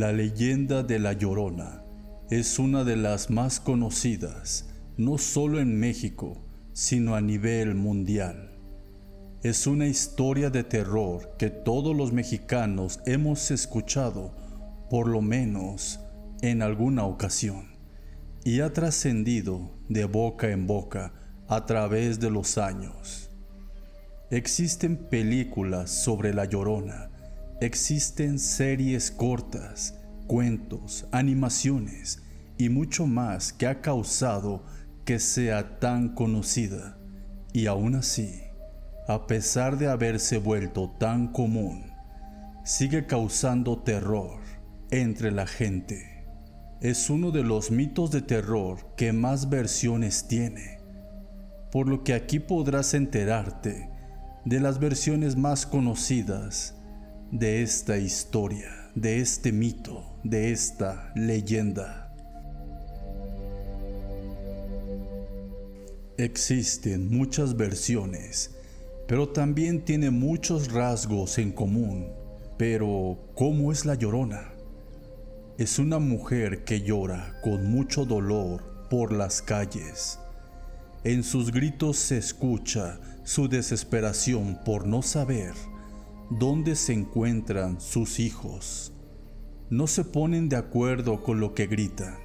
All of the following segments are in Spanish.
La leyenda de La Llorona es una de las más conocidas, no solo en México, sino a nivel mundial. Es una historia de terror que todos los mexicanos hemos escuchado por lo menos en alguna ocasión y ha trascendido de boca en boca a través de los años. Existen películas sobre La Llorona, existen series cortas, cuentos, animaciones y mucho más que ha causado que sea tan conocida. Y aún así, a pesar de haberse vuelto tan común, sigue causando terror entre la gente. Es uno de los mitos de terror que más versiones tiene, por lo que aquí podrás enterarte de las versiones más conocidas de esta historia, de este mito, de esta leyenda. Existen muchas versiones pero también tiene muchos rasgos en común. Pero, ¿cómo es la llorona? Es una mujer que llora con mucho dolor por las calles. En sus gritos se escucha su desesperación por no saber dónde se encuentran sus hijos. No se ponen de acuerdo con lo que gritan.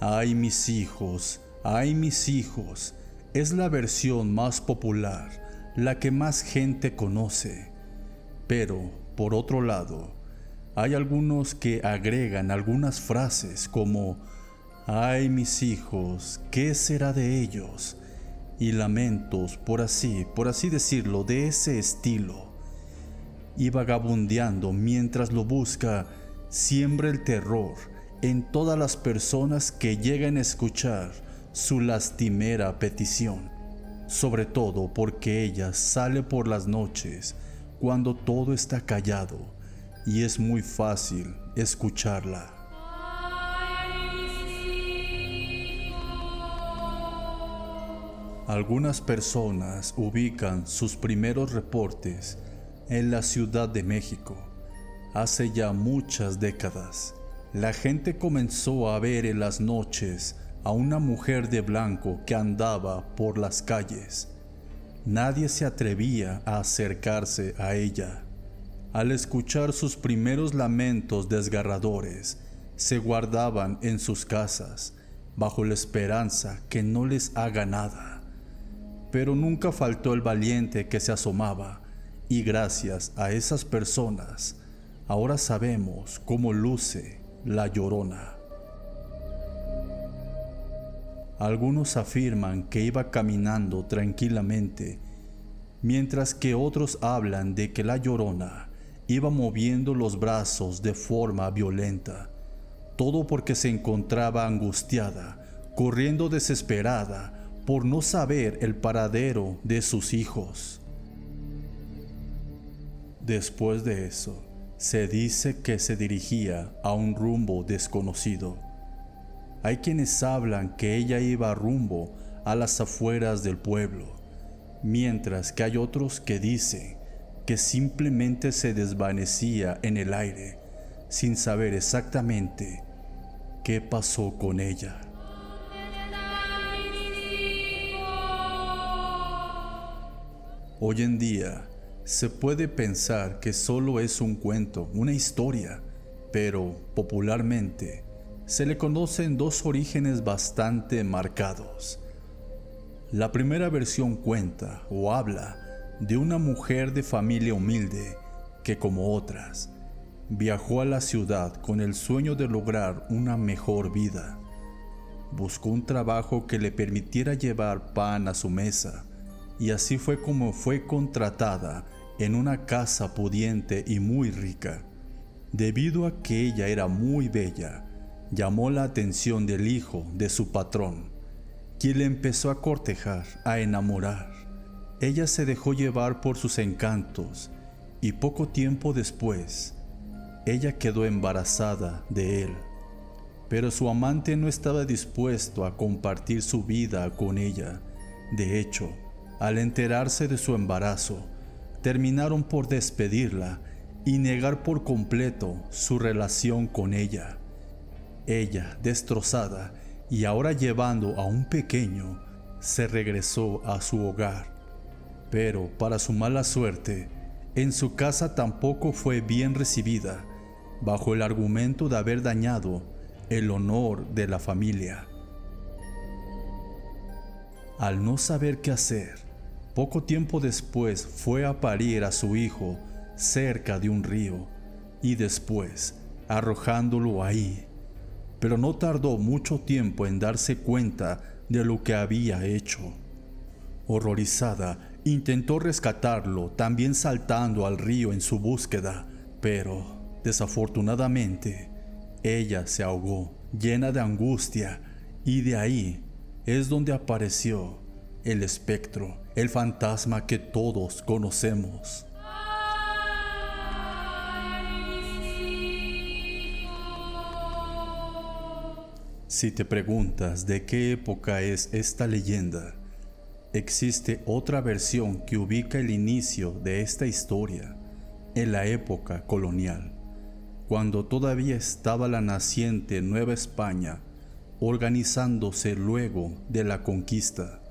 Ay mis hijos, ay mis hijos, es la versión más popular la que más gente conoce. Pero, por otro lado, hay algunos que agregan algunas frases como, ay mis hijos, ¿qué será de ellos? Y lamentos, por así, por así decirlo, de ese estilo. Y vagabundeando mientras lo busca, siembra el terror en todas las personas que llegan a escuchar su lastimera petición sobre todo porque ella sale por las noches cuando todo está callado y es muy fácil escucharla. Algunas personas ubican sus primeros reportes en la Ciudad de México. Hace ya muchas décadas, la gente comenzó a ver en las noches a una mujer de blanco que andaba por las calles. Nadie se atrevía a acercarse a ella. Al escuchar sus primeros lamentos desgarradores, se guardaban en sus casas, bajo la esperanza que no les haga nada. Pero nunca faltó el valiente que se asomaba, y gracias a esas personas, ahora sabemos cómo luce la llorona. Algunos afirman que iba caminando tranquilamente, mientras que otros hablan de que la llorona iba moviendo los brazos de forma violenta, todo porque se encontraba angustiada, corriendo desesperada por no saber el paradero de sus hijos. Después de eso, se dice que se dirigía a un rumbo desconocido hay quienes hablan que ella iba rumbo a las afueras del pueblo, mientras que hay otros que dicen que simplemente se desvanecía en el aire sin saber exactamente qué pasó con ella. Hoy en día se puede pensar que solo es un cuento, una historia, pero popularmente se le conocen dos orígenes bastante marcados. La primera versión cuenta o habla de una mujer de familia humilde que como otras viajó a la ciudad con el sueño de lograr una mejor vida. Buscó un trabajo que le permitiera llevar pan a su mesa y así fue como fue contratada en una casa pudiente y muy rica. Debido a que ella era muy bella, llamó la atención del hijo de su patrón, quien le empezó a cortejar, a enamorar. Ella se dejó llevar por sus encantos y poco tiempo después, ella quedó embarazada de él. Pero su amante no estaba dispuesto a compartir su vida con ella. De hecho, al enterarse de su embarazo, terminaron por despedirla y negar por completo su relación con ella. Ella, destrozada y ahora llevando a un pequeño, se regresó a su hogar. Pero para su mala suerte, en su casa tampoco fue bien recibida, bajo el argumento de haber dañado el honor de la familia. Al no saber qué hacer, poco tiempo después fue a parir a su hijo cerca de un río y después arrojándolo ahí. Pero no tardó mucho tiempo en darse cuenta de lo que había hecho. Horrorizada, intentó rescatarlo, también saltando al río en su búsqueda, pero desafortunadamente ella se ahogó, llena de angustia, y de ahí es donde apareció el espectro, el fantasma que todos conocemos. Si te preguntas de qué época es esta leyenda, existe otra versión que ubica el inicio de esta historia en la época colonial, cuando todavía estaba la naciente Nueva España organizándose luego de la conquista.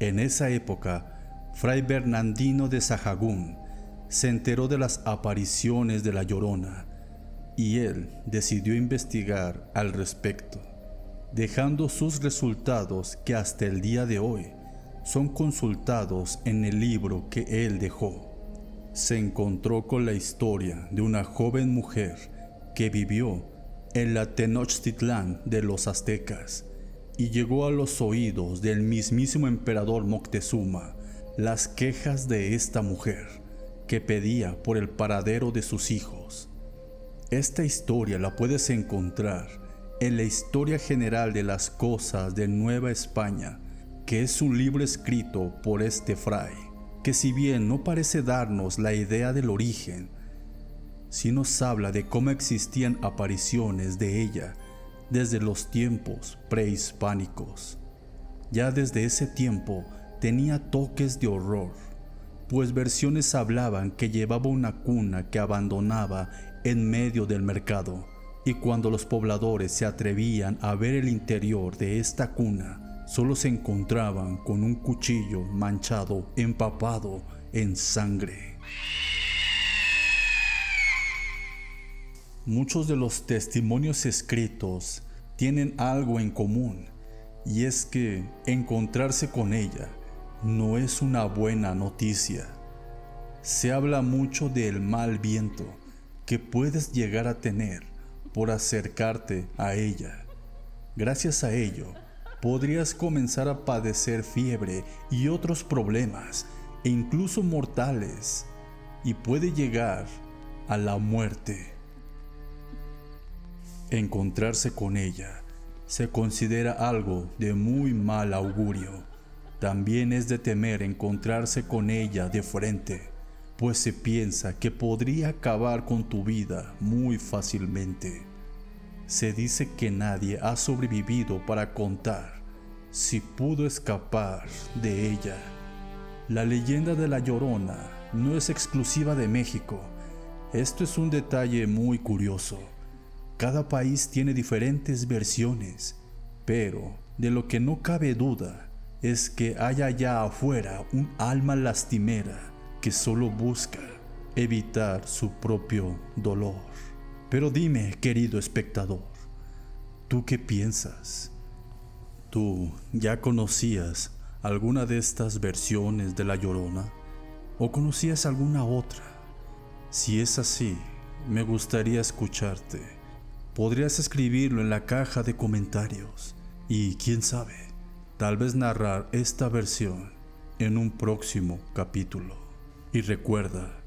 En esa época, Fray Bernardino de Sahagún se enteró de las apariciones de la Llorona y él decidió investigar al respecto dejando sus resultados que hasta el día de hoy son consultados en el libro que él dejó. Se encontró con la historia de una joven mujer que vivió en la Tenochtitlán de los aztecas y llegó a los oídos del mismísimo emperador Moctezuma las quejas de esta mujer que pedía por el paradero de sus hijos. Esta historia la puedes encontrar en la historia general de las cosas de Nueva España, que es un libro escrito por este fray, que si bien no parece darnos la idea del origen, sí nos habla de cómo existían apariciones de ella desde los tiempos prehispánicos. Ya desde ese tiempo tenía toques de horror, pues versiones hablaban que llevaba una cuna que abandonaba en medio del mercado y cuando los pobladores se atrevían a ver el interior de esta cuna, solo se encontraban con un cuchillo manchado, empapado en sangre. Muchos de los testimonios escritos tienen algo en común, y es que encontrarse con ella no es una buena noticia. Se habla mucho del mal viento que puedes llegar a tener por acercarte a ella. Gracias a ello, podrías comenzar a padecer fiebre y otros problemas, e incluso mortales, y puede llegar a la muerte. Encontrarse con ella se considera algo de muy mal augurio. También es de temer encontrarse con ella de frente pues se piensa que podría acabar con tu vida muy fácilmente. Se dice que nadie ha sobrevivido para contar si pudo escapar de ella. La leyenda de la Llorona no es exclusiva de México. Esto es un detalle muy curioso. Cada país tiene diferentes versiones, pero de lo que no cabe duda es que hay allá afuera un alma lastimera que solo busca evitar su propio dolor. Pero dime, querido espectador, ¿tú qué piensas? ¿Tú ya conocías alguna de estas versiones de La Llorona? ¿O conocías alguna otra? Si es así, me gustaría escucharte. Podrías escribirlo en la caja de comentarios y quién sabe, tal vez narrar esta versión en un próximo capítulo. Y recuerda,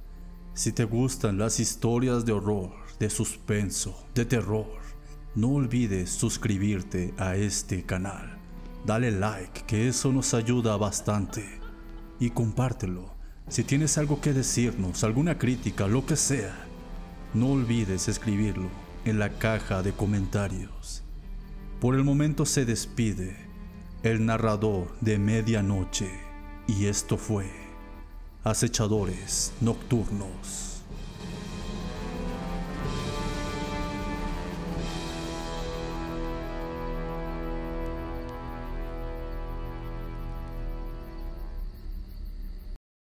si te gustan las historias de horror, de suspenso, de terror, no olvides suscribirte a este canal. Dale like, que eso nos ayuda bastante. Y compártelo. Si tienes algo que decirnos, alguna crítica, lo que sea, no olvides escribirlo en la caja de comentarios. Por el momento se despide el narrador de medianoche y esto fue acechadores nocturnos.